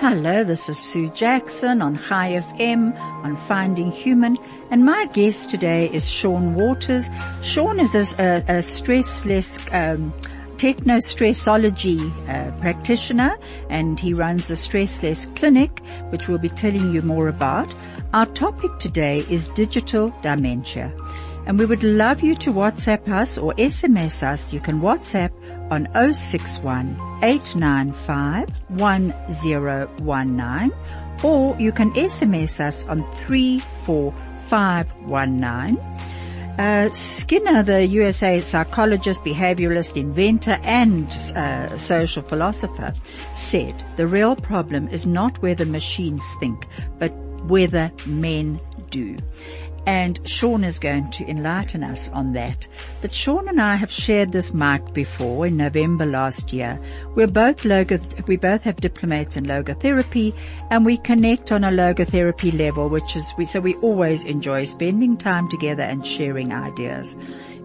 Hello, this is Sue Jackson on High FM on Finding Human and my guest today is Sean Waters. Sean is a, a stressless um, techno-stressology uh, practitioner and he runs the Stressless Clinic which we'll be telling you more about. Our topic today is digital dementia and we would love you to WhatsApp us or SMS us. You can WhatsApp on 061 895 1019 or you can SMS us on 34519. Uh, Skinner, the USA psychologist, behavioralist, inventor, and uh, social philosopher, said the real problem is not whether machines think, but whether men do and Sean is going to enlighten us on that. But Sean and I have shared this mic before in November last year. We're both logo, we both have diplomates in logotherapy and we connect on a logotherapy level, which is, we, so we always enjoy spending time together and sharing ideas.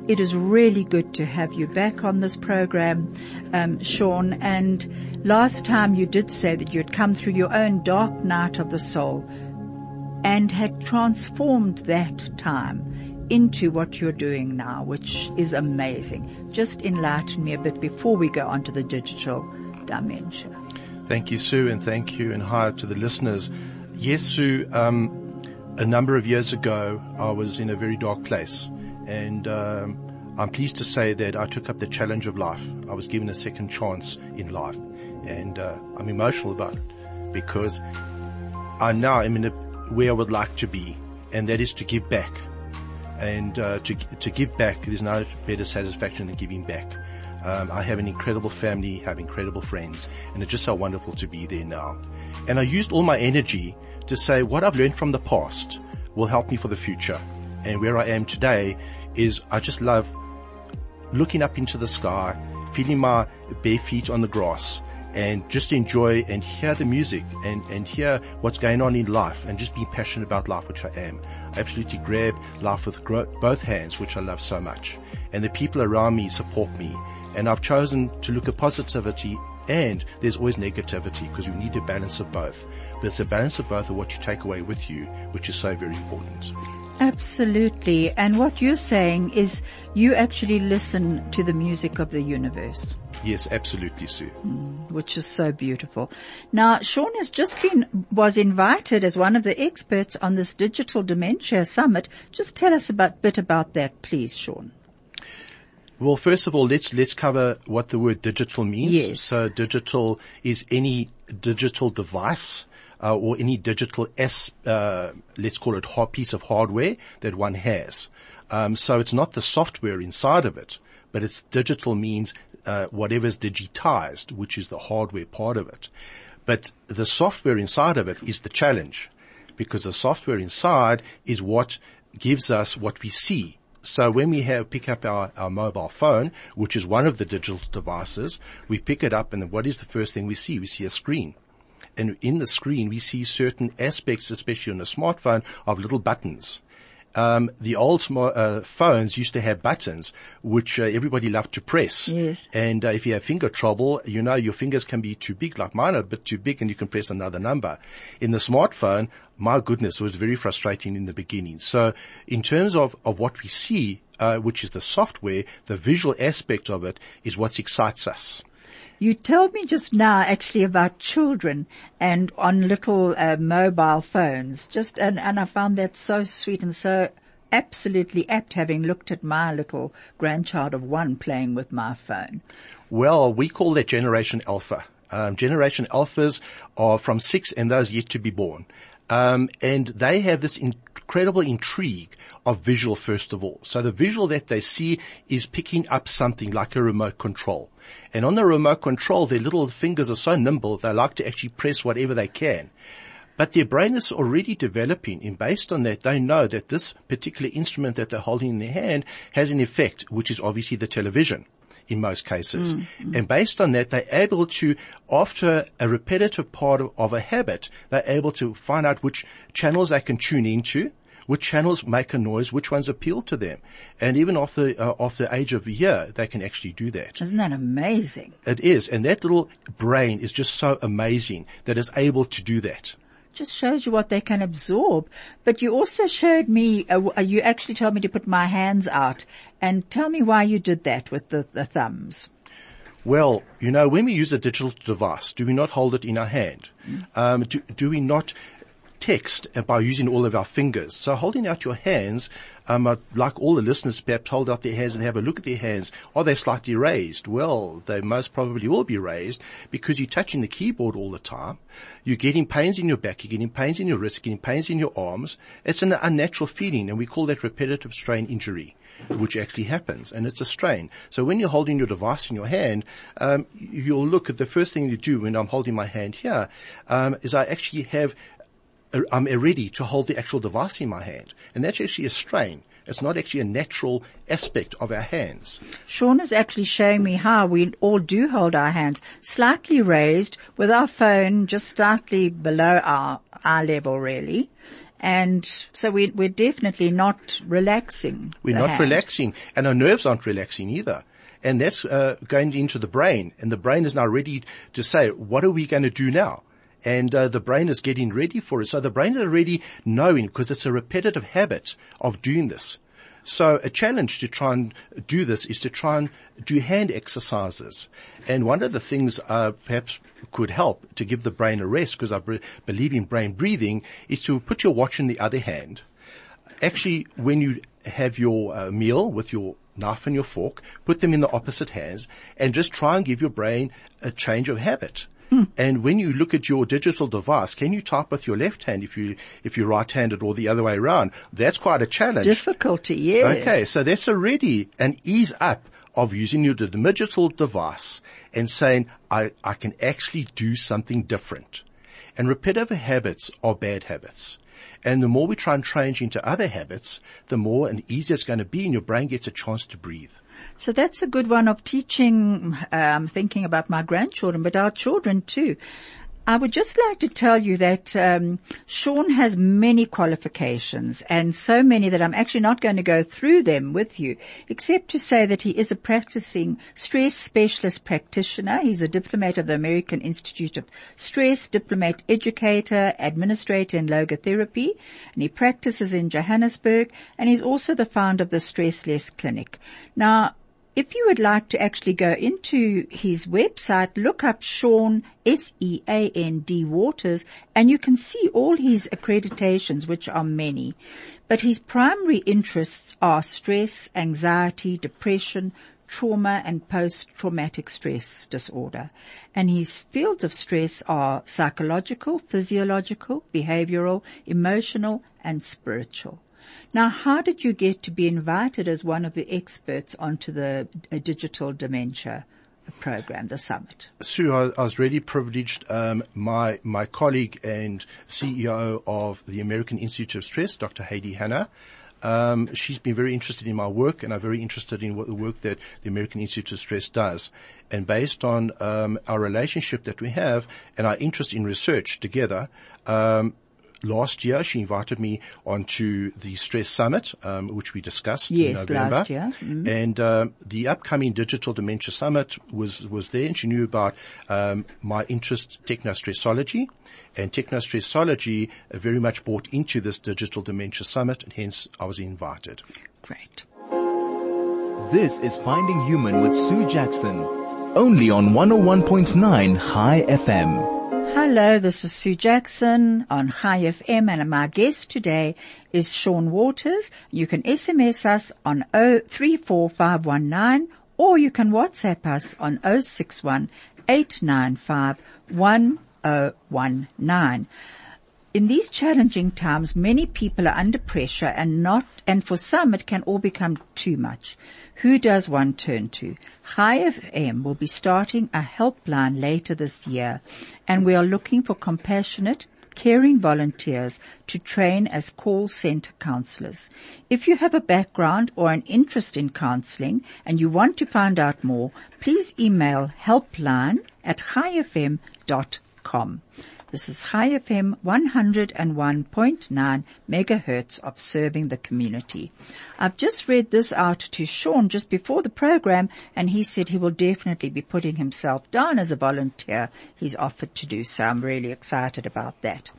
It is really good to have you back on this program, um, Sean. And last time you did say that you had come through your own dark night of the soul and had transformed that time into what you're doing now, which is amazing. Just enlighten me a bit before we go on to the digital dimension. Thank you, Sue, and thank you and hi to the listeners. Yes, Sue, um, a number of years ago, I was in a very dark place and, um, I'm pleased to say that I took up the challenge of life. I was given a second chance in life and, uh, I'm emotional about it because I now am in a where I would like to be, and that is to give back. And uh, to to give back, there's no better satisfaction than giving back. Um, I have an incredible family, have incredible friends, and it's just so wonderful to be there now. And I used all my energy to say what I've learned from the past will help me for the future. And where I am today is I just love looking up into the sky, feeling my bare feet on the grass, and just enjoy and hear the music and, and hear what's going on in life and just be passionate about life, which I am. I absolutely grab life with both hands, which I love so much. And the people around me support me. And I've chosen to look at positivity and there's always negativity because you need a balance of both. But it's a balance of both of what you take away with you, which is so very important. Absolutely. And what you're saying is you actually listen to the music of the universe. Yes, absolutely, Sue. Mm, which is so beautiful. Now, Sean has just been, was invited as one of the experts on this digital dementia summit. Just tell us a bit, bit about that, please, Sean. Well, first of all, let's, let's cover what the word digital means. Yes. So digital is any digital device uh, or any digital S, uh, let's call it piece of hardware that one has. Um, so it's not the software inside of it, but it's digital means uh, whatever is digitized, which is the hardware part of it. But the software inside of it is the challenge, because the software inside is what gives us what we see. So when we have pick up our, our mobile phone, which is one of the digital devices, we pick it up and what is the first thing we see? We see a screen and in the screen we see certain aspects, especially on a smartphone, of little buttons. Um, the old uh, phones used to have buttons which uh, everybody loved to press. Yes. And uh, if you have finger trouble, you know your fingers can be too big, like mine are a bit too big, and you can press another number. In the smartphone, my goodness, it was very frustrating in the beginning. So, in terms of of what we see, uh, which is the software, the visual aspect of it is what excites us. You told me just now actually about children and on little uh, mobile phones. Just and, and I found that so sweet and so absolutely apt having looked at my little grandchild of one playing with my phone. Well, we call that Generation Alpha. Um, Generation Alphas are from six and those yet to be born. Um, and they have this incredible intrigue of visual first of all. So the visual that they see is picking up something like a remote control. And on the remote control, their little fingers are so nimble, they like to actually press whatever they can. But their brain is already developing and based on that, they know that this particular instrument that they're holding in their hand has an effect, which is obviously the television in most cases. Mm-hmm. And based on that, they're able to, after a repetitive part of, of a habit, they're able to find out which channels they can tune into, which channels make a noise, which ones appeal to them. And even after, uh, after the age of a year, they can actually do that. Isn't that amazing? It is. And that little brain is just so amazing that it's able to do that. Just shows you what they can absorb. But you also showed me, uh, uh, you actually told me to put my hands out and tell me why you did that with the, the thumbs. Well, you know, when we use a digital device, do we not hold it in our hand? Um, do, do we not text by using all of our fingers? So holding out your hands, um, uh, like all the listeners perhaps hold out their hands and have a look at their hands. Are they slightly raised? Well, they most probably will be raised because you're touching the keyboard all the time. You're getting pains in your back, you're getting pains in your wrists, you're getting pains in your arms. It's an unnatural feeling and we call that repetitive strain injury which actually happens, and it's a strain. So when you're holding your device in your hand, um, you'll look at the first thing you do when I'm holding my hand here um, is I actually have I'm ready to hold the actual device in my hand, and that's actually a strain. It's not actually a natural aspect of our hands. Sean is actually showing me how we all do hold our hands slightly raised with our phone just slightly below our eye level really. And so we, we're definitely not relaxing. We're not hand. relaxing, and our nerves aren't relaxing either. And that's uh, going into the brain, and the brain is now ready to say, what are we going to do now? And uh, the brain is getting ready for it. So the brain is already knowing because it's a repetitive habit of doing this. So a challenge to try and do this is to try and do hand exercises. And one of the things uh, perhaps could help to give the brain a rest, because I b- believe in brain breathing, is to put your watch in the other hand. Actually, when you have your uh, meal with your knife and your fork, put them in the opposite hands, and just try and give your brain a change of habit. Hmm. And when you look at your digital device, can you type with your left hand if you if you're right-handed or the other way around? That's quite a challenge. Difficulty, yes. Okay, so that's already an ease up of using your digital device and saying, I, I can actually do something different. And repetitive habits are bad habits. And the more we try and change into other habits, the more and easier it's going to be and your brain gets a chance to breathe. So that's a good one of teaching, um, thinking about my grandchildren, but our children too. I would just like to tell you that um, Sean has many qualifications, and so many that I'm actually not going to go through them with you, except to say that he is a practicing stress specialist practitioner. He's a diplomat of the American Institute of Stress, diplomat educator, administrator in logotherapy, and he practices in Johannesburg, and he's also the founder of the Stress Less Clinic. Now, if you would like to actually go into his website, look up Sean, S-E-A-N-D Waters, and you can see all his accreditations, which are many. But his primary interests are stress, anxiety, depression, trauma and post-traumatic stress disorder. And his fields of stress are psychological, physiological, behavioral, emotional, and spiritual. Now, how did you get to be invited as one of the experts onto the uh, digital dementia program, the summit? Sue, I, I was really privileged. Um, my my colleague and CEO of the American Institute of Stress, Dr. Heidi Hanna, um, she's been very interested in my work, and I'm very interested in what the work that the American Institute of Stress does. And based on um, our relationship that we have and our interest in research together, um, last year she invited me onto the Stress Summit, um, which we discussed Yes, in November. last year. Mhm. And um, the upcoming Digital Dementia Summit was was there, and she knew about um, my interest technostressology, and technostressology uh, very much bought into this Digital Dementia Summit, and hence I was invited. Great. This is Finding Human with Sue Jackson. Only on 101.9 High FM. Hello, this is Sue Jackson on High FM and my guest today is Sean Waters. You can SMS us on 034519 or you can WhatsApp us on 061 895 1019. In these challenging times, many people are under pressure and not, and for some it can all become too much. Who does one turn to? High FM will be starting a helpline later this year and we are looking for compassionate, caring volunteers to train as call center counselors. If you have a background or an interest in counseling and you want to find out more, please email helpline at highfm.com. This is High FM 101.9 megahertz of serving the community. I've just read this out to Sean just before the program and he said he will definitely be putting himself down as a volunteer. He's offered to do so. I'm really excited about that.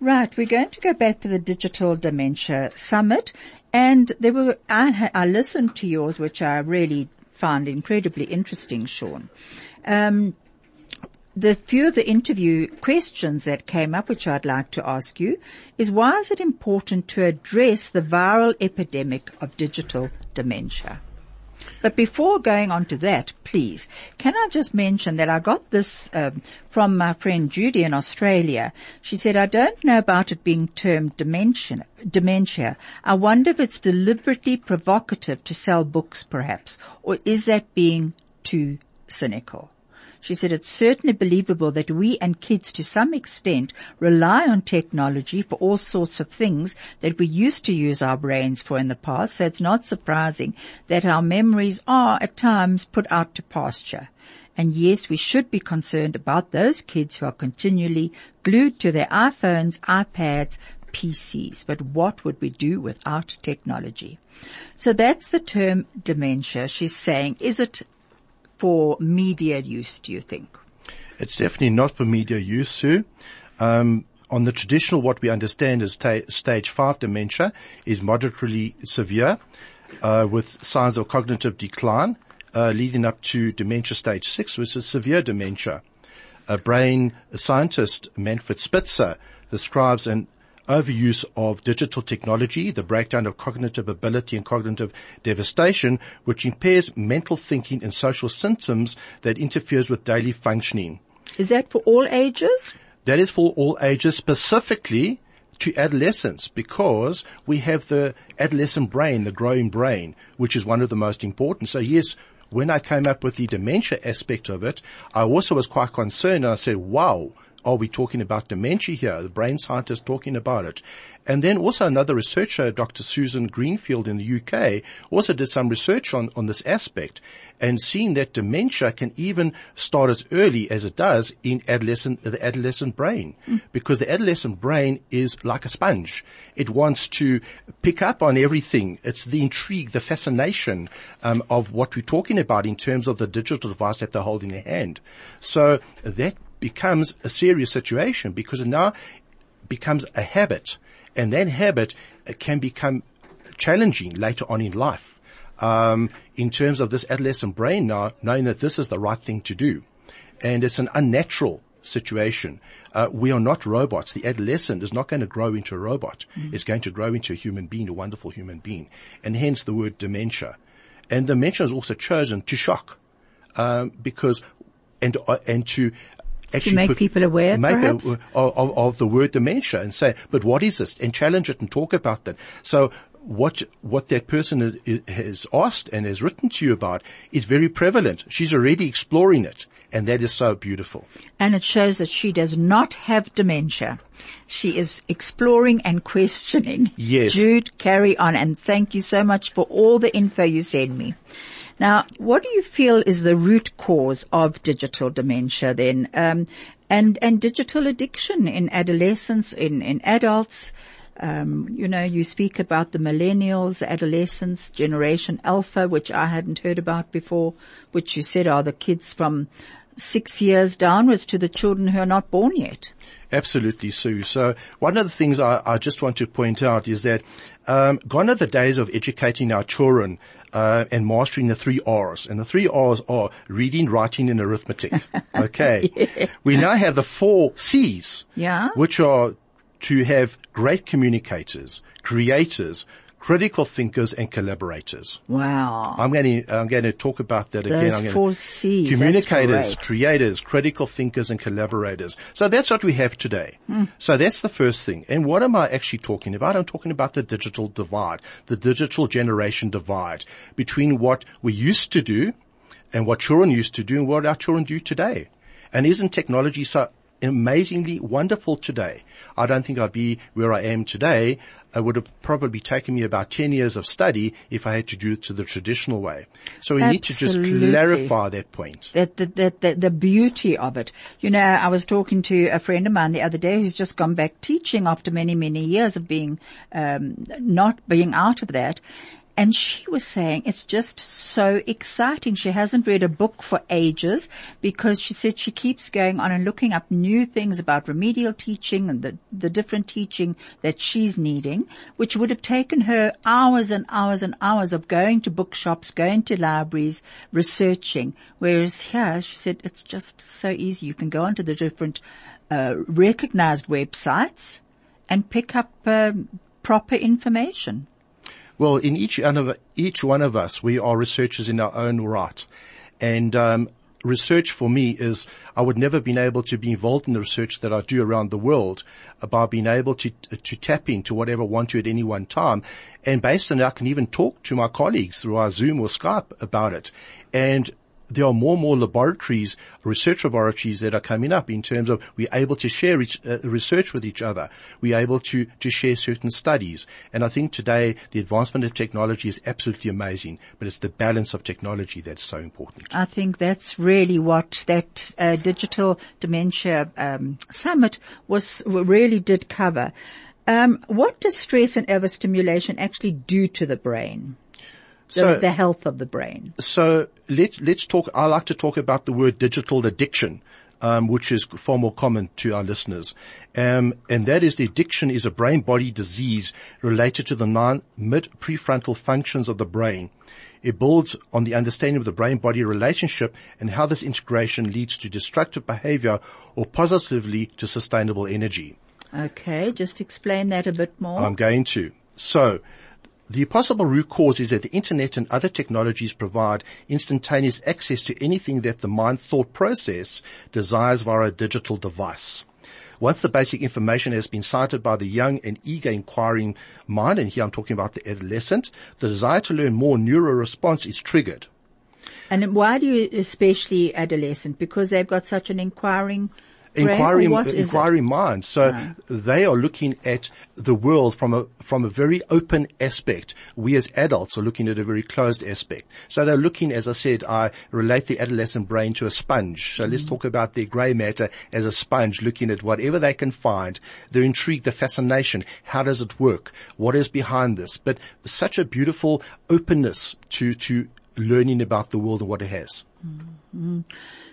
Right, we're going to go back to the Digital Dementia Summit and there were, I, I listened to yours which I really found incredibly interesting, Sean. Um, the few of the interview questions that came up, which I'd like to ask you, is why is it important to address the viral epidemic of digital dementia? But before going on to that, please, can I just mention that I got this um, from my friend Judy in Australia. She said, I don't know about it being termed dementia. Dementia. I wonder if it's deliberately provocative to sell books, perhaps, or is that being too cynical? She said it's certainly believable that we and kids to some extent rely on technology for all sorts of things that we used to use our brains for in the past. So it's not surprising that our memories are at times put out to pasture. And yes, we should be concerned about those kids who are continually glued to their iPhones, iPads, PCs. But what would we do without technology? So that's the term dementia. She's saying, is it for media use, do you think? It's definitely not for media use, Sue. Um, on the traditional, what we understand as ta- stage five dementia is moderately severe, uh, with signs of cognitive decline, uh, leading up to dementia stage six, which is severe dementia. A brain scientist, Manfred Spitzer, describes an overuse of digital technology, the breakdown of cognitive ability and cognitive devastation, which impairs mental thinking and social symptoms that interferes with daily functioning. Is that for all ages? That is for all ages, specifically to adolescence because we have the adolescent brain, the growing brain, which is one of the most important. So yes, when I came up with the dementia aspect of it, I also was quite concerned and I said, wow, are we talking about dementia here? The brain scientist talking about it. And then also another researcher, Dr. Susan Greenfield in the UK, also did some research on, on this aspect and seen that dementia can even start as early as it does in adolescent, the adolescent brain. Mm. Because the adolescent brain is like a sponge. It wants to pick up on everything. It's the intrigue, the fascination um, of what we're talking about in terms of the digital device that they hold in their hand. So that becomes a serious situation because it now becomes a habit and that habit uh, can become challenging later on in life. Um, in terms of this adolescent brain now, knowing that this is the right thing to do. And it's an unnatural situation. Uh, we are not robots. The adolescent is not going to grow into a robot. Mm. It's going to grow into a human being, a wonderful human being. And hence the word dementia. And dementia is also chosen to shock, um, because, and, uh, and to actually to make put, people aware, make a, of, of the word dementia and say, but what is this? And challenge it and talk about that. So what what that person is, has asked and has written to you about is very prevalent. She's already exploring it, and that is so beautiful. And it shows that she does not have dementia. She is exploring and questioning. Yes, Jude, carry on, and thank you so much for all the info you send me. Now, what do you feel is the root cause of digital dementia then, um, and and digital addiction in adolescents, in in adults? Um, you know, you speak about the millennials, adolescents, Generation Alpha, which I hadn't heard about before, which you said are the kids from six years downwards to the children who are not born yet. Absolutely, Sue. So one of the things I, I just want to point out is that um, gone are the days of educating our children uh, and mastering the three R's. And the three R's are reading, writing, and arithmetic. Okay. yeah. We now have the four C's. Yeah. Which are to have great communicators, creators, critical thinkers and collaborators. Wow. I'm going to, I'm going to talk about that Those again. Four C's. Communicators, creators, critical thinkers and collaborators. So that's what we have today. Mm. So that's the first thing. And what am I actually talking about? I'm talking about the digital divide, the digital generation divide between what we used to do and what children used to do and what our children do today. And isn't technology so amazingly wonderful today. I don't think I'd be where I am today. It would have probably taken me about 10 years of study if I had to do it to the traditional way. So we need to just clarify that point. that the, the, the, the beauty of it. You know, I was talking to a friend of mine the other day who's just gone back teaching after many, many years of being, um, not being out of that. And she was saying it's just so exciting. She hasn't read a book for ages because she said she keeps going on and looking up new things about remedial teaching and the, the different teaching that she's needing, which would have taken her hours and hours and hours of going to bookshops, going to libraries, researching. Whereas here, she said it's just so easy. You can go onto the different, uh, recognized websites and pick up, um, proper information. Well, in each one of each one of us, we are researchers in our own right, and um, research for me is I would never have been able to be involved in the research that I do around the world by being able to to tap into whatever I want to at any one time, and based on that, I can even talk to my colleagues through our Zoom or Skype about it, and there are more and more laboratories, research laboratories that are coming up in terms of we're able to share each, uh, research with each other. We're able to, to share certain studies. And I think today the advancement of technology is absolutely amazing, but it's the balance of technology that's so important. I think that's really what that uh, digital dementia um, summit was really did cover. Um, what does stress and overstimulation actually do to the brain? The, So- the health of the brain. So let's, let's talk, I like to talk about the word digital addiction. Um, which is far more common to our listeners. Um, and that is the addiction is a brain body disease related to the non mid prefrontal functions of the brain. It builds on the understanding of the brain body relationship and how this integration leads to destructive behavior or positively to sustainable energy. Okay, just explain that a bit more. I'm going to. So, the possible root cause is that the internet and other technologies provide instantaneous access to anything that the mind thought process desires via a digital device. Once the basic information has been cited by the young and eager inquiring mind, and here I'm talking about the adolescent, the desire to learn more neuro response is triggered. and why do you especially adolescent? Because they've got such an inquiring brain? Or inquiring, what is it? inquiring mind. So they are looking at the world from a, from a very open aspect. We as adults are looking at a very closed aspect. So they're looking, as I said, I relate the adolescent brain to a sponge. So let's mm-hmm. talk about their grey matter as a sponge looking at whatever they can find. They're intrigued, the fascination. How does it work? What is behind this? But such a beautiful openness to, to learning about the world and what it has. Mm-hmm.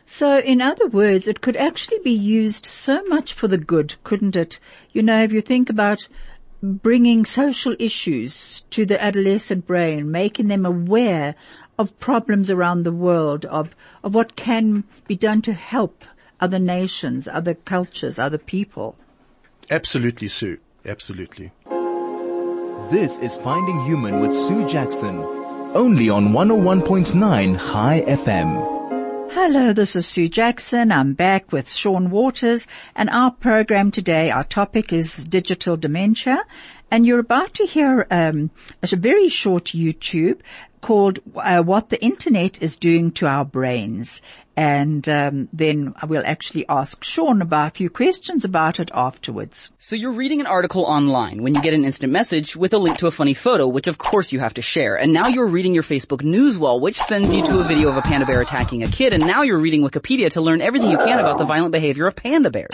So in other words, it could actually be used so much for the good, couldn't it? You know, if you think about bringing social issues to the adolescent brain, making them aware of problems around the world, of, of what can be done to help other nations, other cultures, other people. Absolutely, Sue. Absolutely. This is Finding Human with Sue Jackson. Only on 101.9 High FM. Hello, this is Sue Jackson. I'm back with Sean Waters and our program today, our topic is digital dementia and you're about to hear um, a very short YouTube called uh, What the Internet is Doing to Our Brains. And um, then we'll actually ask Sean about a few questions about it afterwards. So you're reading an article online when you get an instant message with a link to a funny photo, which of course you have to share. And now you're reading your Facebook news wall, which sends you to a video of a panda bear attacking a kid. And now you're reading Wikipedia to learn everything you can about the violent behavior of panda bears.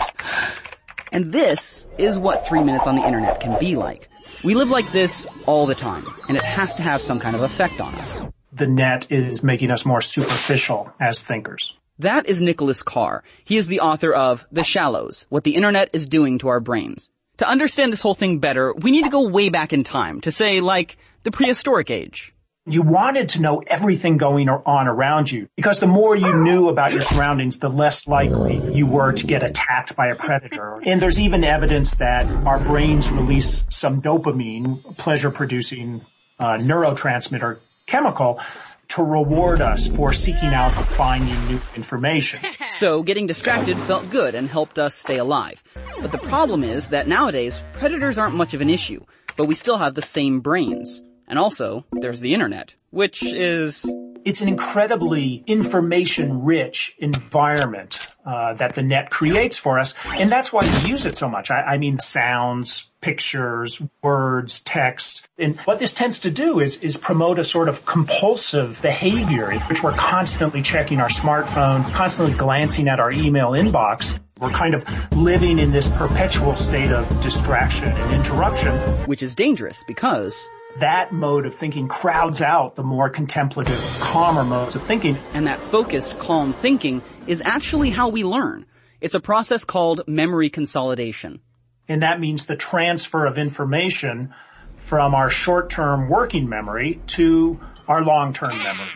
And this is what three minutes on the internet can be like. We live like this all the time, and it has to have some kind of effect on us. The net is making us more superficial as thinkers. That is Nicholas Carr. He is the author of The Shallows, What the Internet is Doing to Our Brains. To understand this whole thing better, we need to go way back in time, to say, like, the prehistoric age. You wanted to know everything going on around you because the more you knew about your surroundings, the less likely you were to get attacked by a predator. And there's even evidence that our brains release some dopamine, pleasure producing uh, neurotransmitter chemical to reward us for seeking out and finding new information. So getting distracted felt good and helped us stay alive. But the problem is that nowadays, predators aren't much of an issue, but we still have the same brains. And also, there's the internet, which is it's an incredibly information-rich environment uh, that the net creates for us, and that's why we use it so much. I, I, mean, sounds, pictures, words, text, and what this tends to do is is promote a sort of compulsive behavior in which we're constantly checking our smartphone, constantly glancing at our email inbox. We're kind of living in this perpetual state of distraction and interruption. Which is dangerous because that mode of thinking crowds out the more contemplative, calmer modes of thinking. And that focused, calm thinking is actually how we learn. It's a process called memory consolidation. And that means the transfer of information from our short-term working memory to our long-term memory.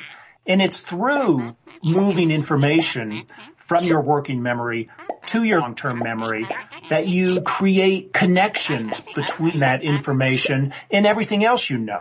And it's through moving information from your working memory to your long-term memory that you create connections between that information and everything else you know.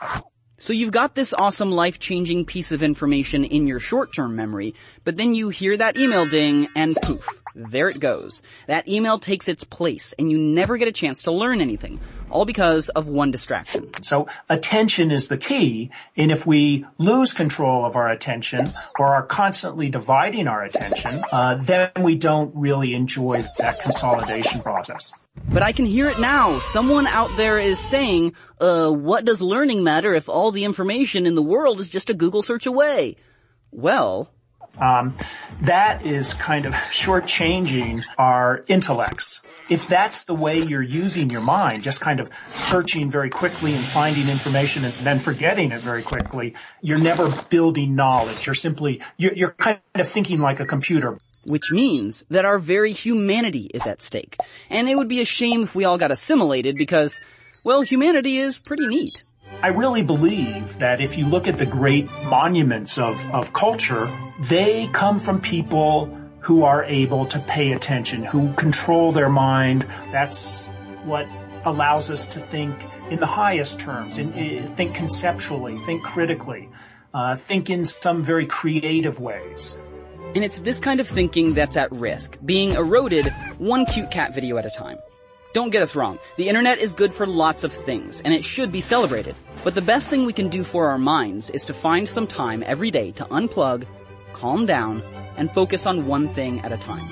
So you've got this awesome life-changing piece of information in your short-term memory, but then you hear that email ding and poof, there it goes. That email takes its place and you never get a chance to learn anything. All because of one distraction. So attention is the key. And if we lose control of our attention or are constantly dividing our attention, uh, then we don't really enjoy that consolidation process. But I can hear it now. Someone out there is saying, uh, what does learning matter if all the information in the world is just a Google search away? Well, um, that is kind of shortchanging our intellects. If that's the way you're using your mind, just kind of searching very quickly and finding information and then forgetting it very quickly, you're never building knowledge. You're simply, you're, you're kind of thinking like a computer which means that our very humanity is at stake. And it would be a shame if we all got assimilated because, well, humanity is pretty neat. I really believe that if you look at the great monuments of, of culture, they come from people who are able to pay attention, who control their mind. That's what allows us to think in the highest terms, in, in, think conceptually, think critically, uh, think in some very creative ways. And it's this kind of thinking that's at risk, being eroded one cute cat video at a time. Don't get us wrong, the internet is good for lots of things, and it should be celebrated. But the best thing we can do for our minds is to find some time every day to unplug, calm down, and focus on one thing at a time.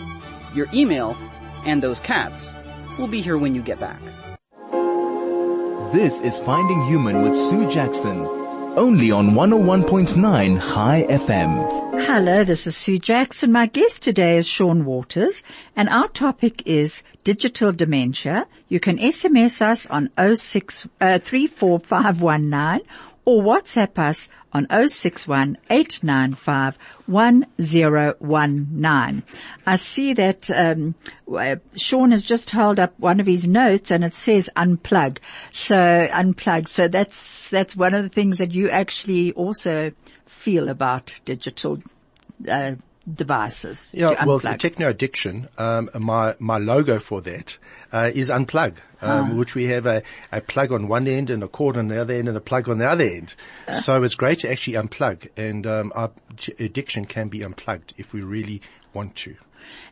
Your email, and those cats, will be here when you get back. This is Finding Human with Sue Jackson, only on 101.9 High FM. Hello, this is Sue Jackson. My guest today is Sean Waters and our topic is digital dementia. You can SMS us on 06, uh, 34519 or WhatsApp us on 61 I see that um, Sean has just held up one of his notes and it says unplug. So unplug. So that's that's one of the things that you actually also feel about digital uh, devices. Yeah, well, the techno addiction, um, my my logo for that uh, is unplug, um, which we have a, a plug on one end and a cord on the other end and a plug on the other end. Uh. So it's great to actually unplug, and um, our addiction can be unplugged if we really want to.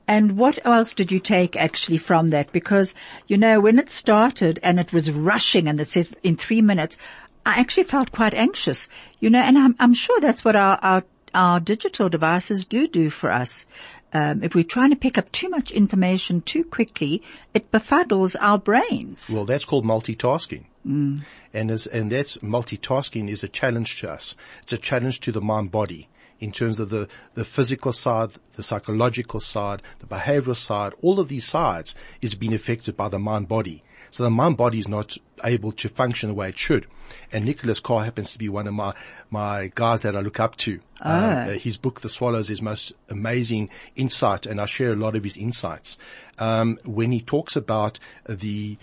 And what else did you take actually from that? Because, you know, when it started and it was rushing and it said in three minutes, I actually felt quite anxious, you know, and I'm, I'm sure that's what our, our, our digital devices do do for us. Um, if we're trying to pick up too much information too quickly, it befuddles our brains. Well, that's called multitasking. Mm. And as, and that's multitasking is a challenge to us. It's a challenge to the mind body in terms of the, the physical side, the psychological side, the behavioral side, all of these sides is being affected by the mind body. So the mind body is not able to function the way it should. And Nicholas Carr happens to be one of my, my guys that I look up to. Oh. Uh, his book, The Shallows, is most amazing insight and I share a lot of his insights. Um, when he talks about the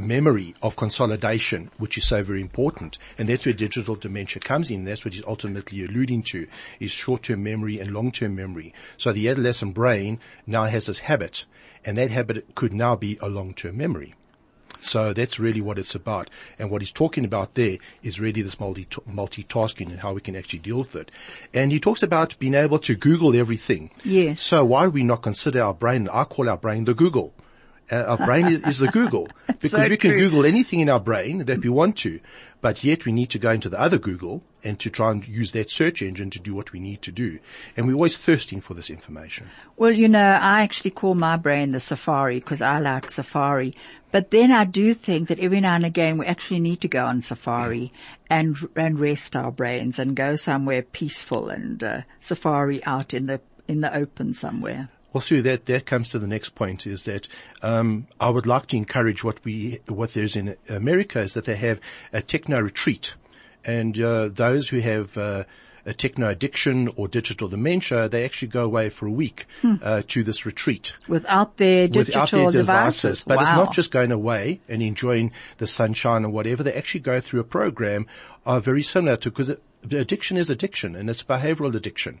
memory of consolidation, which is so very important. And that's where digital dementia comes in. That's what he's ultimately alluding to is short-term memory and long-term memory. So the adolescent brain now has this habit and that habit could now be a long-term memory. So that's really what it's about. And what he's talking about there is really this multi, multitasking and how we can actually deal with it. And he talks about being able to Google everything. Yes. So why do we not consider our brain, I call our brain the Google. Uh, our brain is, is the Google because So we can true. Google anything in our brain that we want to, but yet we need to go into the other Google and to try and use that search engine to do what we need to do. And we're always thirsting for this information. Well, you know, I actually call my brain the safari because I like safari. But then I do think that every now and again we actually need to go on safari and and rest our brains and go somewhere peaceful and uh, safari out in the in the open somewhere. Well, Sue, that, that comes to the next point is that, um, I would like to encourage what we, what there's in America is that they have a techno retreat. And, uh, those who have, uh, a techno addiction or digital dementia, they actually go away for a week, uh, to this retreat. Without their digital Without their devices. But it's not just going away and enjoying the sunshine or whatever. They actually go through a program uh, very similar to, because addiction is addiction and it's behavioral addiction.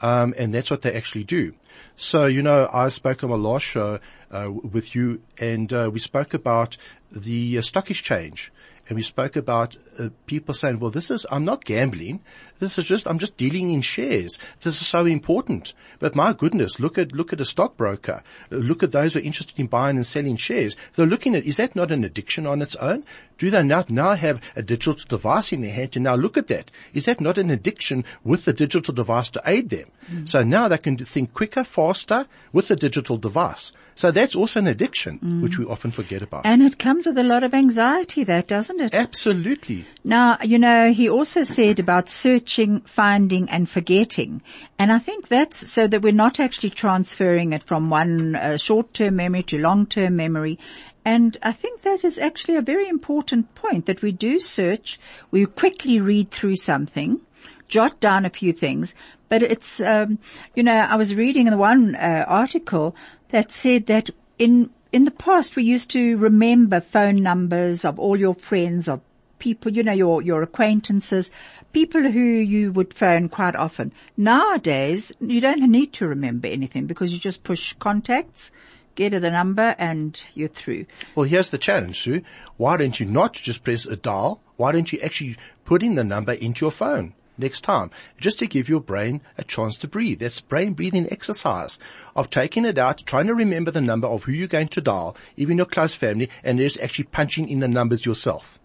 Um, and that's what they actually do. So, you know, I spoke on my last show, uh, with you and, uh, we spoke about the uh, stock exchange and we spoke about uh, people saying, well, this is, I'm not gambling. This is just, I'm just dealing in shares. This is so important. But my goodness, look at, look at a stockbroker. Look at those who are interested in buying and selling shares. They're looking at, is that not an addiction on its own? Do they not now have a digital device in their hand to now look at that? Is that not an addiction with the digital device to aid them? So now they can think quicker, faster with the digital device. So that's also an addiction, which we often forget about. And it comes with a lot of anxiety, that doesn't it? Absolutely. Now, you know, he also said about searching, finding and forgetting. And I think that's so that we're not actually transferring it from one uh, short-term memory to long-term memory. And I think that is actually a very important point that we do search, we quickly read through something, jot down a few things, but it's, um, you know, I was reading in the one uh, article that said that in in the past we used to remember phone numbers of all your friends, of people, you know, your, your acquaintances, people who you would phone quite often. Nowadays, you don't need to remember anything because you just push contacts, get the number and you're through. Well, here's the challenge, Sue. Why don't you not just press a dial? Why don't you actually put in the number into your phone? Next time, just to give your brain a chance to breathe. That's brain breathing exercise of taking it out, trying to remember the number of who you're going to dial, even your close family, and just actually punching in the numbers yourself.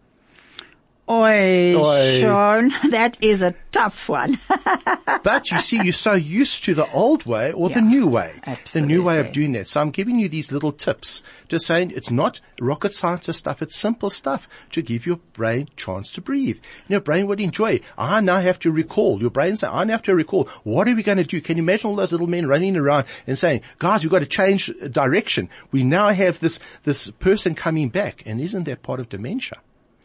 Oi, Oi. Sean, that is a tough one. But you see, you're so used to the old way or the new way. The new way of doing that. So I'm giving you these little tips. Just saying it's not rocket science stuff. It's simple stuff to give your brain chance to breathe. Your brain would enjoy. I now have to recall. Your brain say, I now have to recall. What are we going to do? Can you imagine all those little men running around and saying, guys, we've got to change direction. We now have this, this person coming back. And isn't that part of dementia?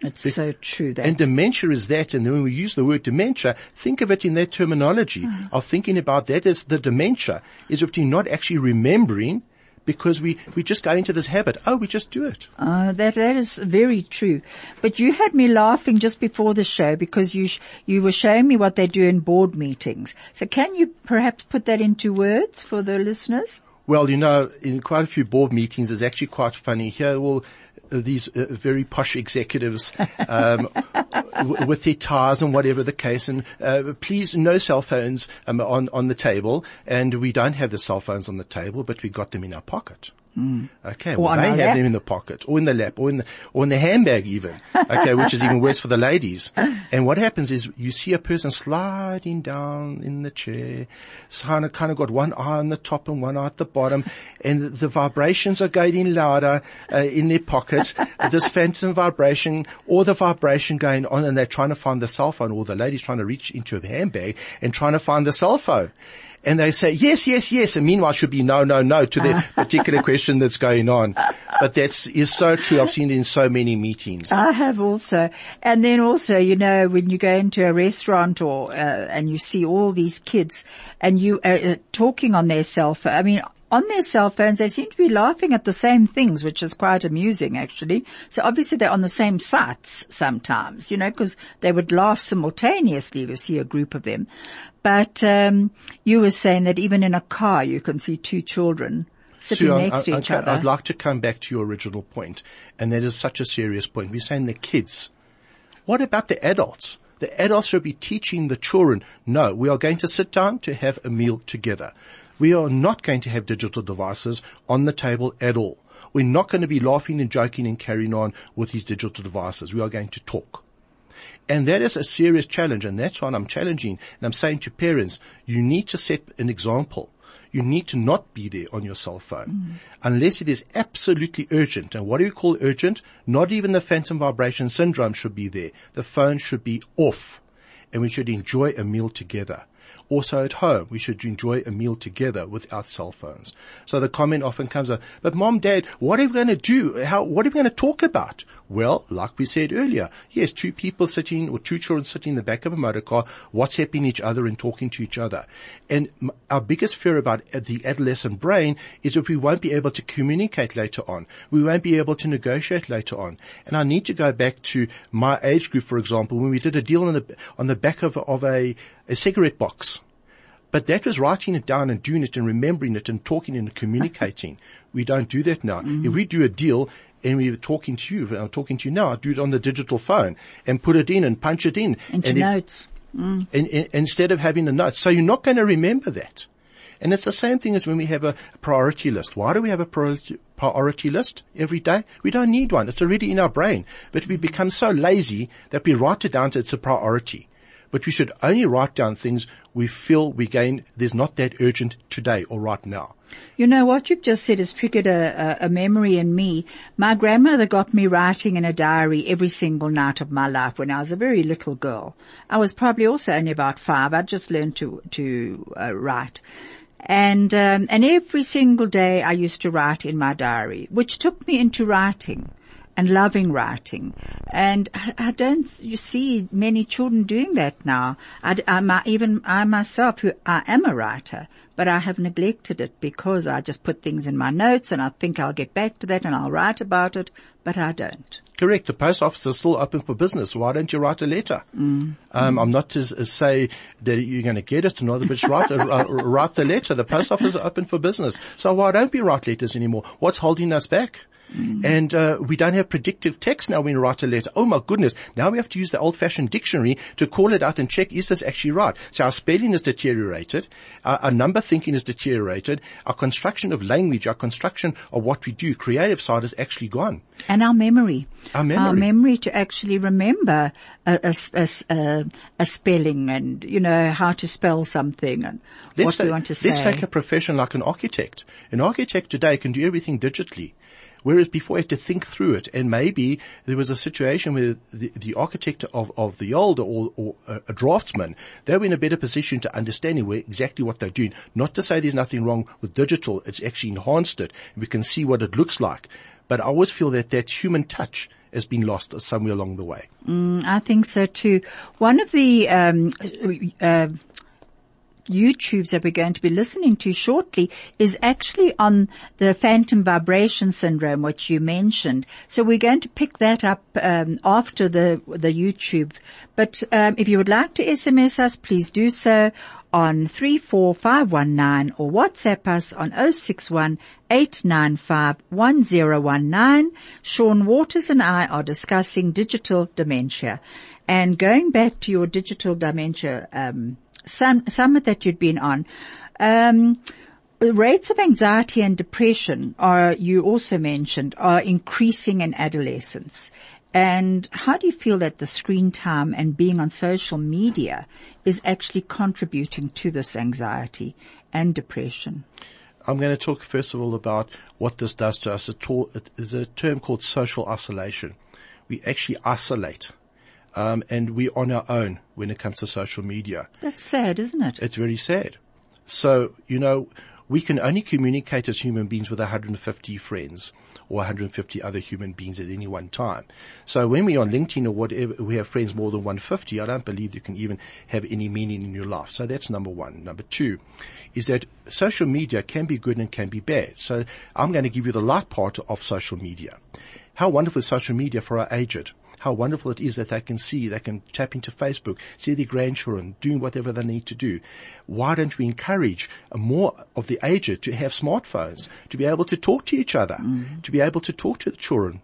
It's so true that. And dementia is that, and then when we use the word dementia, think of it in that terminology of thinking about that as the dementia is you're not actually remembering because we, we just go into this habit. Oh, we just do it. Uh, that that is very true. But you had me laughing just before the show because you sh- you were showing me what they do in board meetings. So can you perhaps put that into words for the listeners? Well, you know, in quite a few board meetings, it's actually quite funny here. Well, these uh, very posh executives um, w- with their ties and whatever the case, and uh, please no cell phones um, on on the table, and we don't have the cell phones on the table, but we got them in our pocket. Okay, well they have lap. them in the pocket, or in the lap, or in the or in the handbag even. Okay, which is even worse for the ladies. And what happens is you see a person sliding down in the chair, kind of kind of got one eye on the top and one eye at the bottom, and the vibrations are getting louder uh, in their pockets. this phantom vibration, or the vibration going on, and they're trying to find the cell phone, or the lady's trying to reach into a handbag and trying to find the cell phone. And they say, yes, yes, yes. And meanwhile should be no, no, no to the particular question that's going on. But that's, is so true. I've seen it in so many meetings. I have also, and then also, you know, when you go into a restaurant or uh, and you see all these kids and you uh, uh, talking on their cell phone. I mean. On their cell phones, they seem to be laughing at the same things, which is quite amusing actually. So obviously they're on the same sites sometimes, you know, because they would laugh simultaneously if you see a group of them. But um, you were saying that even in a car you can see two children sitting Sue, I- next to I- each I- other. I'd like to come back to your original point, and that is such a serious point. We're saying the kids. What about the adults? The adults should be teaching the children, no, we are going to sit down to have a meal together. We are not going to have digital devices on the table at all. We're not going to be laughing and joking and carrying on with these digital devices. We are going to talk. And that is a serious challenge. And that's what I'm challenging. And I'm saying to parents, you need to set an example. You need to not be there on your cell phone Mm. unless it is absolutely urgent. And what do you call urgent? Not even the phantom vibration syndrome should be there. The phone should be off and we should enjoy a meal together. Also at home, we should enjoy a meal together without cell phones. So the comment often comes up, but mom, dad, what are we going to do? How, what are we going to talk about? Well, like we said earlier, yes, two people sitting or two children sitting in the back of a motor car, WhatsApping each other and talking to each other. And m- our biggest fear about uh, the adolescent brain is that we won't be able to communicate later on. We won't be able to negotiate later on. And I need to go back to my age group, for example, when we did a deal on the, on the back of, of a, a cigarette box. But that was writing it down and doing it and remembering it and talking and communicating. we don't do that now. If we do a deal and we're talking to you, I'm talking to you now, I do it on the digital phone and put it in and punch it in. Into and if- notes. Mm. and, and- instead of having the notes. So you're not going to remember that. And it's the same thing as when we have a priority list. Why do we have a priority, priority list every day? We don't need one. It's already in our brain. But we become so lazy that we write it down to it's a priority. But we should only write down things we feel we gain, there's not that urgent today or right now. You know, what you've just said has triggered a, a, a memory in me. My grandmother got me writing in a diary every single night of my life when I was a very little girl. I was probably also only about five. I'd just learned to, to uh, write. And, um, and every single day I used to write in my diary, which took me into writing and loving writing. And I, don't you see many children doing that now. I, I, even I myself, who I am a writer, but I have neglected it because I just put things in my notes and I think I'll get back to that and I'll write about it, but I don't. Correct. The post office is still open for business. Why don't you write a letter? Um, I'm not to uh, say that you're going to get it not, but write, uh, write the letter. The post office is open for business. So why don't we write letters anymore? What's holding us back? And uh, we don't have predictive text now when we write a letter. Oh my goodness! Now we have to use the old-fashioned dictionary to call it out and check is this actually right. So our spelling is deteriorated, our, our number thinking is deteriorated, our construction of language, our construction of what we do, creative side is actually gone. And our memory. Our memory. Our memory to actually remember a spelling and, you know, how to spell something and Let's we want to say. Let's take a profession like an architect. An architect today can do everything digitally. Whereas before he had to think through it and maybe there was a situation where the, the architect of, of the old or, or a, draftsman, they were in a better position to understand exactly what they're doing. Not to say there's nothing wrong with digital, it's actually enhanced it we can see what it looks like. But I always feel that that human touch has been lost somewhere along the way. I think so too. One of the um, uh, YouTubes that we're going to be listening to shortly is actually on the phantom vibration syndrome, which you mentioned. So we're going to pick that up um, after the the YouTube. But um, if you would like to SMS us, please do so on 34519 or WhatsApp us on 061 895 1019. Sean Waters and I are discussing digital dementia. And going back to your digital dementia um, sum, summit that you'd been on, um, the rates of anxiety and depression are, you also mentioned, are increasing in adolescence. And how do you feel that the screen time and being on social media is actually contributing to this anxiety and depression? I'm going to talk first of all about what this does to us. It is a term called social isolation. We actually isolate. Um, and we're on our own when it comes to social media. That's sad, isn't it? It's very sad. So, you know, we can only communicate as human beings with 150 friends or 150 other human beings at any one time. So when we're on LinkedIn or whatever, we have friends more than 150. I don't believe you can even have any meaning in your life. So that's number one. Number two is that social media can be good and can be bad. So I'm going to give you the light part of social media. How wonderful is social media for our aged? How wonderful it is that they can see, they can tap into Facebook, see their grandchildren doing whatever they need to do. Why don't we encourage more of the aged to have smartphones, to be able to talk to each other, mm-hmm. to be able to talk to the children?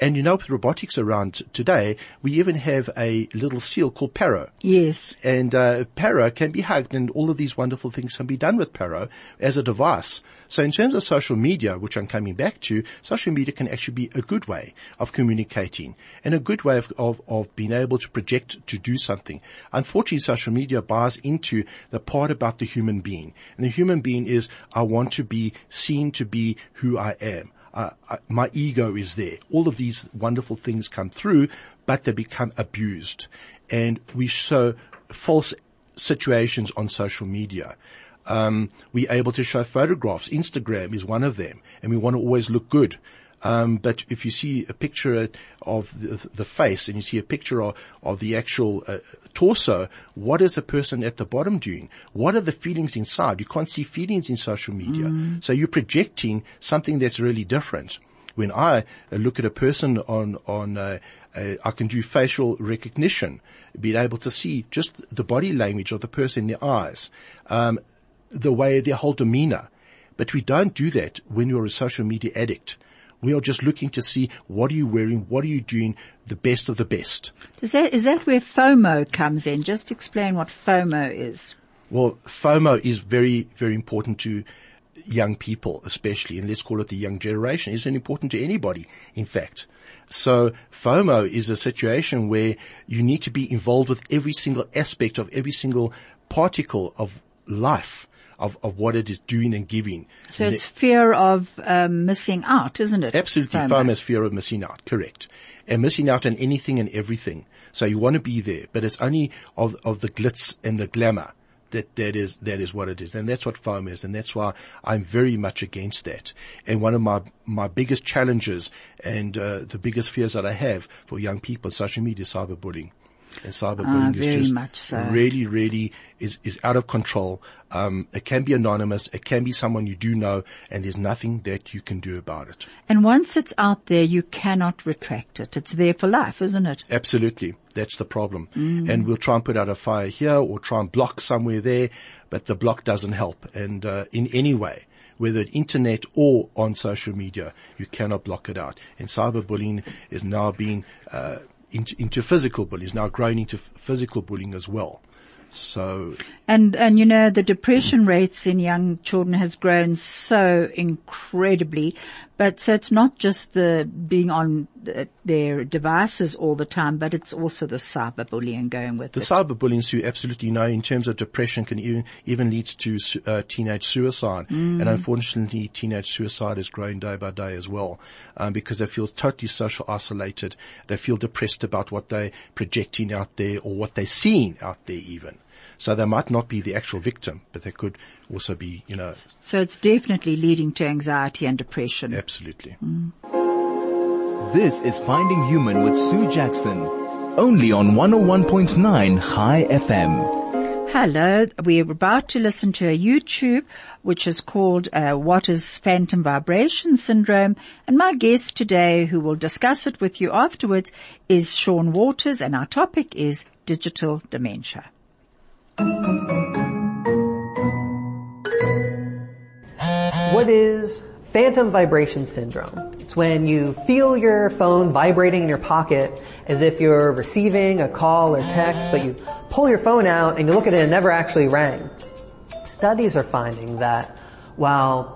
And you know, with robotics around today, we even have a little seal called Paro. Yes. And uh, Paro can be hugged, and all of these wonderful things can be done with Paro as a device. So, in terms of social media, which I'm coming back to, social media can actually be a good way of communicating and a good way of, of, of being able to project to do something. Unfortunately, social media buys into the part about the human being, and the human being is I want to be seen to be who I am. Uh, I, my ego is there. All of these wonderful things come through, but they become abused. And we show false situations on social media. Um, we're able to show photographs. Instagram is one of them, and we want to always look good. Um, but if you see a picture of the, the, face and you see a picture of, of the actual uh, torso, what is the person at the bottom doing? What are the feelings inside? You can't see feelings in social media. Mm. So you're projecting something that's really different. When I uh, look at a person on, on, uh, uh, I can do facial recognition, being able to see just the body language of the person in their eyes, um, the way their whole demeanor. But we don't do that when you're a social media addict. We are just looking to see what are you wearing, what are you doing, the best of the best. Is that, is that where FOMO comes in? Just explain what FOMO is. Well, FOMO is very, very important to young people, especially, and let's call it the young generation. It's important to anybody, in fact. So FOMO is a situation where you need to be involved with every single aspect of every single particle of life of, of what it is doing and giving. So it's fear of um, missing out, isn't it? Absolutely. FOMO. FOMO is fear of missing out. Correct. And missing out on anything and everything. So you want to be there, but it's only of, of the glitz and the glamour that that is that is what it is, and that's what FOMO is, and that's why I'm very much against that. And one of my my biggest challenges and uh, the biggest fears that I have for young people, social media, cyberbullying. And cyberbullying uh, is just so. really, really is, is out of control. Um, it can be anonymous. It can be someone you do know and there's nothing that you can do about it. And once it's out there, you cannot retract it. It's there for life, isn't it? Absolutely. That's the problem. Mm. And we'll try and put out a fire here or try and block somewhere there, but the block doesn't help. And, uh, in any way, whether it's internet or on social media, you cannot block it out. And cyberbullying is now being, uh, into, into physical bullying, is now growing into physical bullying as well. So. And, and you know, the depression rates in young children has grown so incredibly. But so it's not just the being on their devices all the time, but it's also the cyberbullying going with the it. The cyberbullying, Sue, absolutely know in terms of depression can even, even leads to uh, teenage suicide. Mm. And unfortunately, teenage suicide is growing day by day as well, um, because they feel totally social isolated. They feel depressed about what they're projecting out there or what they're seeing out there even. So they might not be the actual victim, but they could also be, you know. So it's definitely leading to anxiety and depression. Absolutely. Mm. This is Finding Human with Sue Jackson, only on 101.9 Chai FM. Hello, we're about to listen to a YouTube which is called uh, What is Phantom Vibration Syndrome and my guest today who will discuss it with you afterwards is Sean Waters and our topic is digital dementia. What is phantom vibration syndrome? It's when you feel your phone vibrating in your pocket as if you're receiving a call or text, but you pull your phone out and you look at it and it never actually rang. Studies are finding that while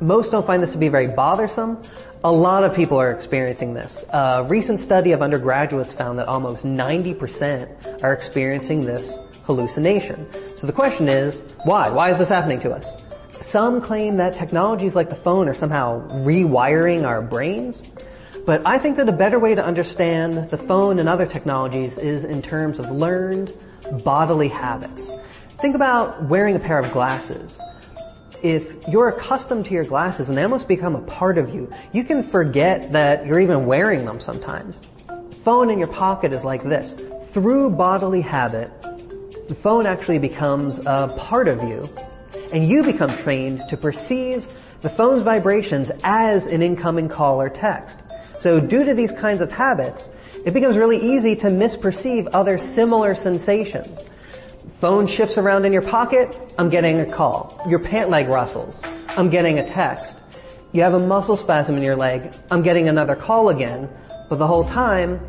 most don't find this to be very bothersome, a lot of people are experiencing this. A recent study of undergraduates found that almost 90% are experiencing this hallucination. So the question is, why? Why is this happening to us? Some claim that technologies like the phone are somehow rewiring our brains. But I think that a better way to understand the phone and other technologies is in terms of learned bodily habits. Think about wearing a pair of glasses. If you're accustomed to your glasses and they almost become a part of you, you can forget that you're even wearing them sometimes. Phone in your pocket is like this. Through bodily habit, the phone actually becomes a part of you and you become trained to perceive the phone's vibrations as an incoming call or text. So due to these kinds of habits, it becomes really easy to misperceive other similar sensations. Phone shifts around in your pocket, I'm getting a call. Your pant leg rustles, I'm getting a text. You have a muscle spasm in your leg, I'm getting another call again. but the whole time,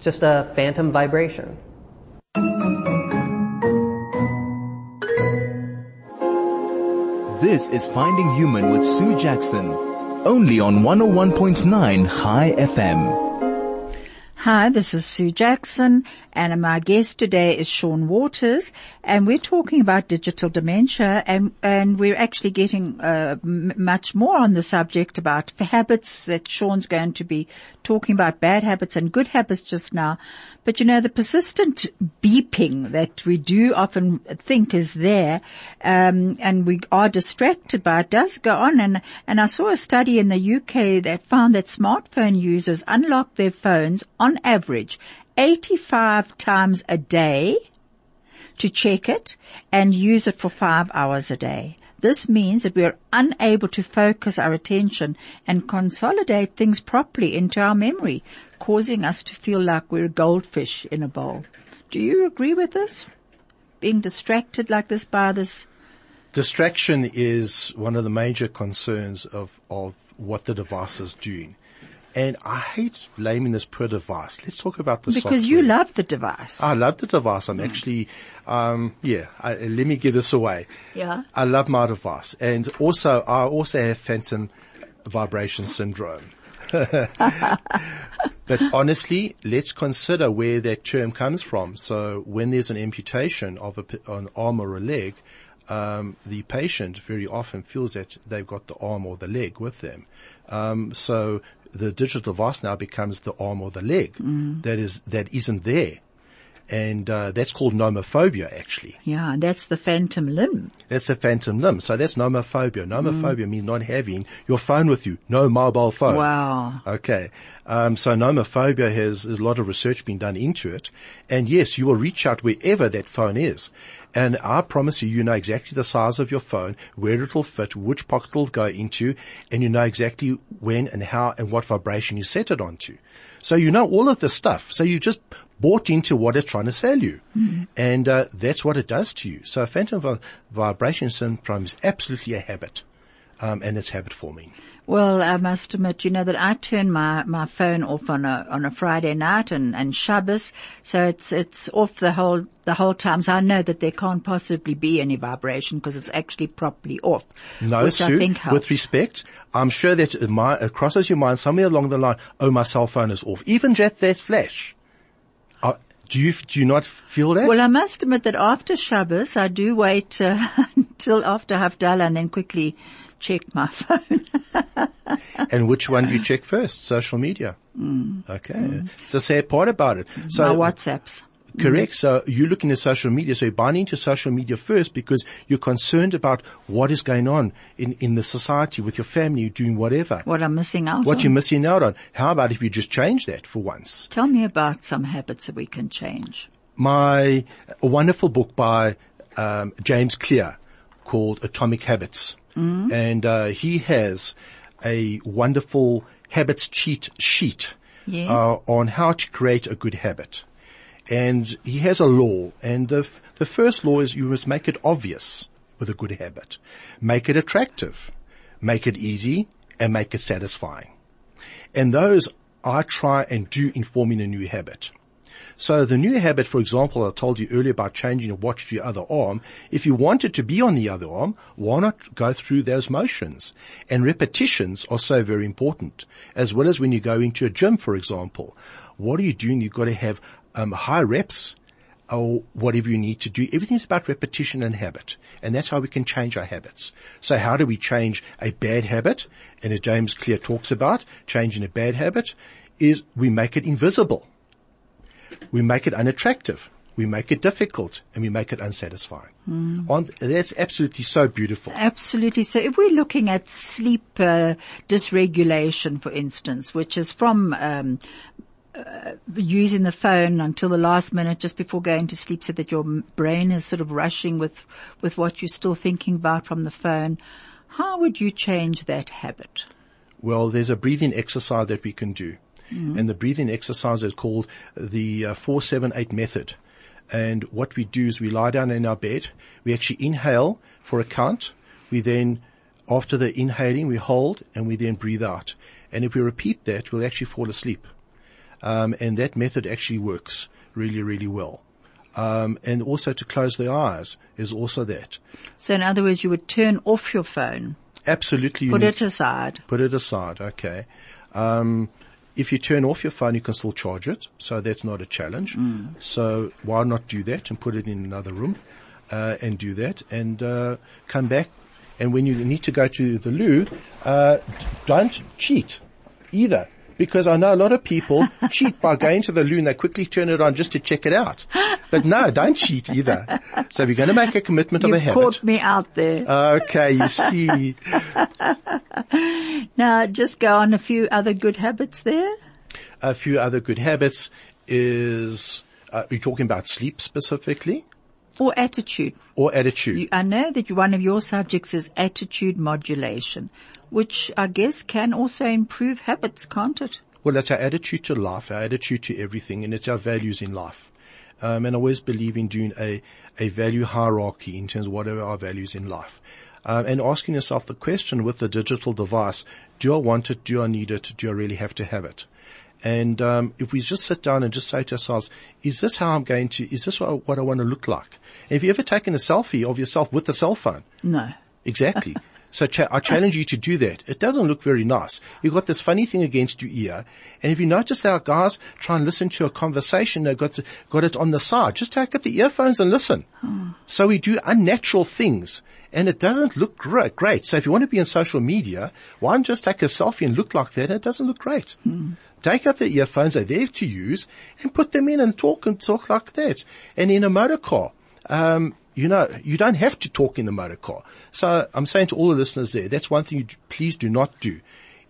just a phantom vibration. This is Finding Human with Sue Jackson, only on 101.9 Chai FM. Hi, this is Sue Jackson and my guest today is Sean Waters and we're talking about digital dementia and, and we're actually getting uh, much more on the subject about habits that Sean's going to be talking about bad habits and good habits just now. But you know, the persistent beeping that we do often think is there, um, and we are distracted by it does go on. And, and I saw a study in the UK that found that smartphone users unlock their phones on average 85 times a day to check it and use it for five hours a day. This means that we are unable to focus our attention and consolidate things properly into our memory, causing us to feel like we're a goldfish in a bowl. Do you agree with this? Being distracted like this by this? Distraction is one of the major concerns of, of what the device is doing. And I hate blaming this poor device. Let's talk about the Because software. you love the device. I love the device. I'm actually, um, yeah, I, let me give this away. Yeah. I love my device. And also, I also have phantom vibration syndrome. but honestly, let's consider where that term comes from. So when there's an amputation of a, an arm or a leg, um, the patient very often feels that they've got the arm or the leg with them. Um, so the digital device now becomes the arm or the leg mm. that is that isn't there, and uh, that's called nomophobia. Actually, Yeah, that's the phantom limb. that's a phantom limb. So that's nomophobia. Nomophobia means not having your phone with you, no mobile phone. Wow. Okay. Um, so nomophobia has a lot of research being done into it. And yes, you will reach out wherever that phone is. And I promise you, you know exactly the size of your phone, where it will fit, which pocket it will go into, and you know exactly when and how and what vibration you set it onto. So you know all of this stuff. So you just bought into what it's trying to sell you. And uh, that's what it does to you. So phantom vi- vibration syndrome is absolutely a habit. Um, and it's habit forming. Well, I must admit, you know, that I turn my, my phone off on a, on a Friday night and, and Shabbos. So it's, it's off the whole, the whole time. So I know that there can't possibly be any vibration because it's actually properly off. No, Sue, I think helps. with respect, I'm sure that it, mi- it crosses your mind somewhere along the line, oh, my cell phone is off. Even just that flash. Do you, do you not feel that? Well, I must admit that after Shabbos, I do wait uh, until after Havdalah and then quickly check my phone. and which one do you check first? Social media. Okay. It's a sad part about it. So my WhatsApps. Correct. So you're looking at social media. So you're buying into social media first because you're concerned about what is going on in, in the society with your family, you're doing whatever. What I'm missing out on. What on. you're missing out on. How about if you just change that for once? Tell me about some habits that we can change. my a wonderful book by um, James Clear called Atomic Habits, and uh, he has a wonderful habits cheat sheet Yeah. uh, on how to create a good habit. And he has a law, and the f- the first law is you must make it obvious with a good habit, make it attractive, make it easy, and make it satisfying. And those I try and do in forming a new habit. So the new habit, for example, I told you earlier about changing your watch to your other arm. If you want it to be on the other arm, why not go through those motions? And repetitions are so very important, as well as when you go into a gym, for example. What are you doing? You've got to have um, high reps or whatever you need to do. Everything's about repetition and habit. And that's how we can change our habits. So how do we change a bad habit? And as James Clear talks about, changing a bad habit is we make it invisible. We make it unattractive. We make it difficult and we make it unsatisfying. On, that's absolutely so beautiful. Absolutely. So if we're looking at sleep uh, dysregulation, for instance, which is from um, uh, using the phone until the last minute just before going to sleep so that your brain is sort of rushing with, with what you're still thinking about from the phone, how would you change that habit? Well, there's a breathing exercise that we can do. And the breathing exercise is called the uh, 478 method. And what we do is we lie down in our bed. We actually inhale for a count. We then, after the inhaling, we hold and we then breathe out. And if we repeat that, we'll actually fall asleep. Um, and that method actually works really, really well. Um, and also to close the eyes is also that. So in other words, you would turn off your phone, Absolutely. put it aside. Put it aside, okay. Um, if you turn off your phone, you can still charge it, so that's not a challenge. So why not do that and put it in another room, uh, and do that and, uh, come back. And when you need to go to the loo, uh, don't cheat either. Because I know a lot of people cheat by going to the loo and they quickly turn it on just to check it out. But no, don't cheat either. So if you're going to make a commitment of a You habit. caught me out there. Okay, you see. now just go on a few other good habits there. A few other good habits is, uh, are you talking about sleep specifically Or attitude. or attitude? You, I know that one of your subjects is attitude modulation, which I guess can also improve habits, can't it? well, that's our attitude to life, our attitude to everything, and it's our values in life. Um, and I always believe in doing a, a value hierarchy in terms of what are our values in life. Um, and asking yourself the question with the digital device, do I want it? Do I need it? Do I really have to have it? And um, if we just sit down and just say to ourselves, is this how I'm going to, is this what, what I want to look like? And have you ever taken a selfie of yourself with the cell phone? No. Exactly. So cha- I challenge you to do that. It doesn't look very nice. You've got this funny thing against your ear. And if you notice our guys try and listen to a conversation, they've got, to, got it on the side. Just take out the earphones and listen. So we do unnatural things and it doesn't look great. So if you want to be on social media, why don't just take a selfie and look like that? It doesn't look great. Take out the earphones, they're there to use, and put them in and talk and talk like that. And in a motor car, um, you know, you don't have to talk in the motor car. So I'm saying to all the listeners there, that's one thing you please do not do,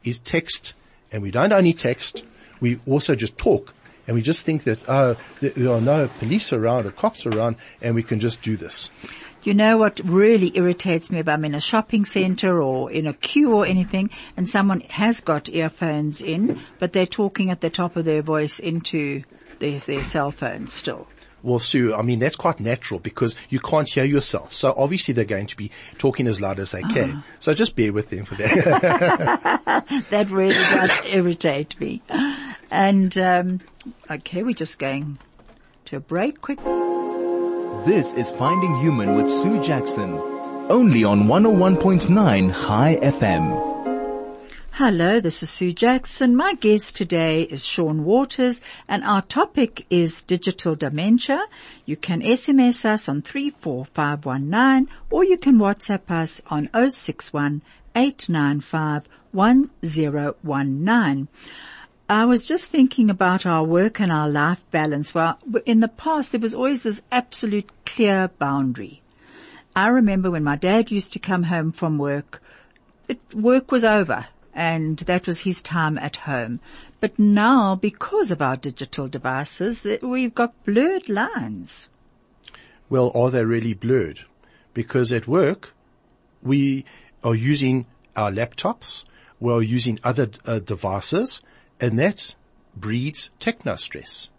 is text. And we don't only text, we also just talk. And we just think that, oh, there there are no police around or cops around, and we can just do this. You know what really irritates me about I'm in a shopping center or in a queue or anything and someone has got earphones in, but they're talking at the top of their voice into their, their cell phone still. Well, Sue, I mean, that's quite natural because you can't hear yourself. So obviously they're going to be talking as loud as they can. So just bear with them for that. That really does irritate me. And, um, okay, we're just going to a break quick. This is Finding Human with Sue Jackson. Only on 101.9 Chai FM. Hello, this is Sue Jackson. My guest today is Sean Waters and our topic is digital dementia. You can SMS us on 34519 or you can WhatsApp us on 061 895 I was just thinking about our work and our life balance. Well, in the past there was always this absolute clear boundary. I remember when my dad used to come home from work, it, work was over and that was his time at home. But now, because of our digital devices, we've got blurred lines. well, are they really blurred? Because at work, we are using our laptops, we're using other uh, devices, and that breeds techno stress.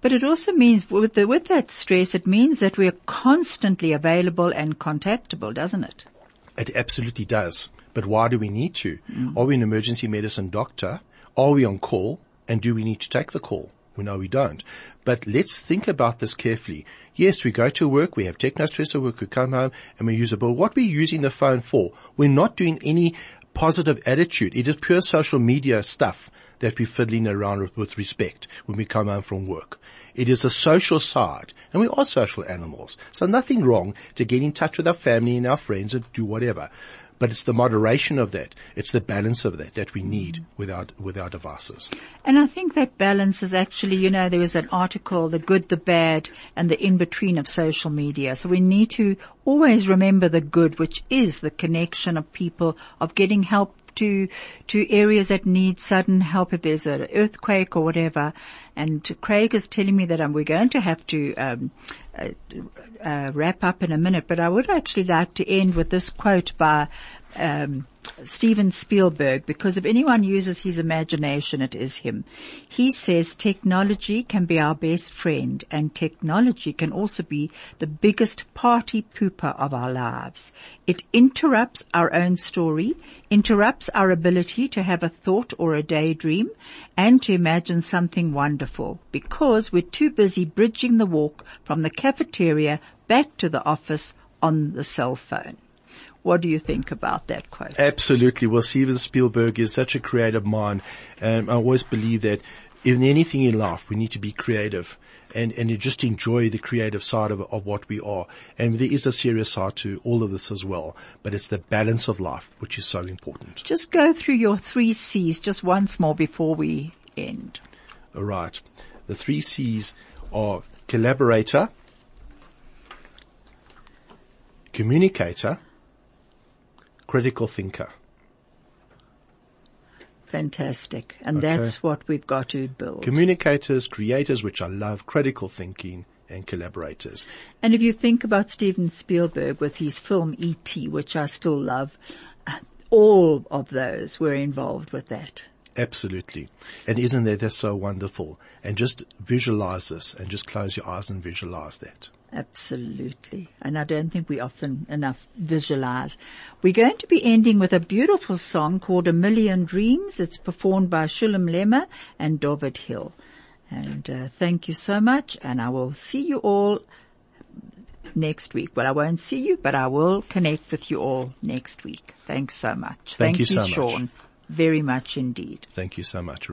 But it also means with, the, with that stress, it means that we're constantly available and contactable, doesn't it? It absolutely does. But why do we need to? Mm. Are we an emergency medicine doctor? Are we on call? And do we need to take the call? We know we don't. But let's think about this carefully. Yes, we go to work, we have techno stress at work, we come home and we use it. But what we're using the phone for, we're not doing any positive attitude. It is pure social media stuff that we're fiddling around with, with respect when we come home from work. It is the social side, and we are social animals. So nothing wrong to get in touch with our family and our friends and do whatever. But it's the moderation of that, it's the balance of that that we need with our, with our devices. And I think that balance is actually, you know, there was an article, the good, the bad, and the in-between of social media. So we need to always remember the good, which is the connection of people, of getting help to, to areas that need sudden help if there's an earthquake or whatever. And Craig is telling me that um, we're going to have to, um, uh, wrap up in a minute, but I would actually like to end with this quote by um, Steven Spielberg because if anyone uses his imagination, it is him. He says technology can be our best friend and technology can also be the biggest party pooper of our lives. It interrupts our own story, interrupts our ability to have a thought or a daydream and to imagine something wonderful because we're too busy bridging the walk from the cafeteria back to the office on the cell phone. What do you think about that quote? Absolutely. Well, Steven Spielberg is such a creative mind, and I always believe that in anything in life, we need to be creative and, and just enjoy the creative side of, of what we are. And there is a serious side to all of this as well, but it's the balance of life, which is so important. Just go through your three C's just once more before we end. All right. The three C's are collaborator, communicator, critical thinker. Fantastic. And Okay. that's what we've got to build. Communicators, creators, which I love, critical thinking, and collaborators. And if you think about Steven Spielberg with his film E.T., which I still love, uh, all of those were involved with that. Absolutely. And isn't that that's so wonderful? And just visualize this and just close your eyes and visualize that. Absolutely. And I don't think we often enough visualize. We're going to be ending with a beautiful song called A Million Dreams. It's performed by Shulem Lemmer and David Hill. And uh, thank you so much and I will see you all next week. Well, I won't see you, but I will connect with you all next week. Thanks so much. Thank you so much. Sean. Very much indeed. Thank you so much.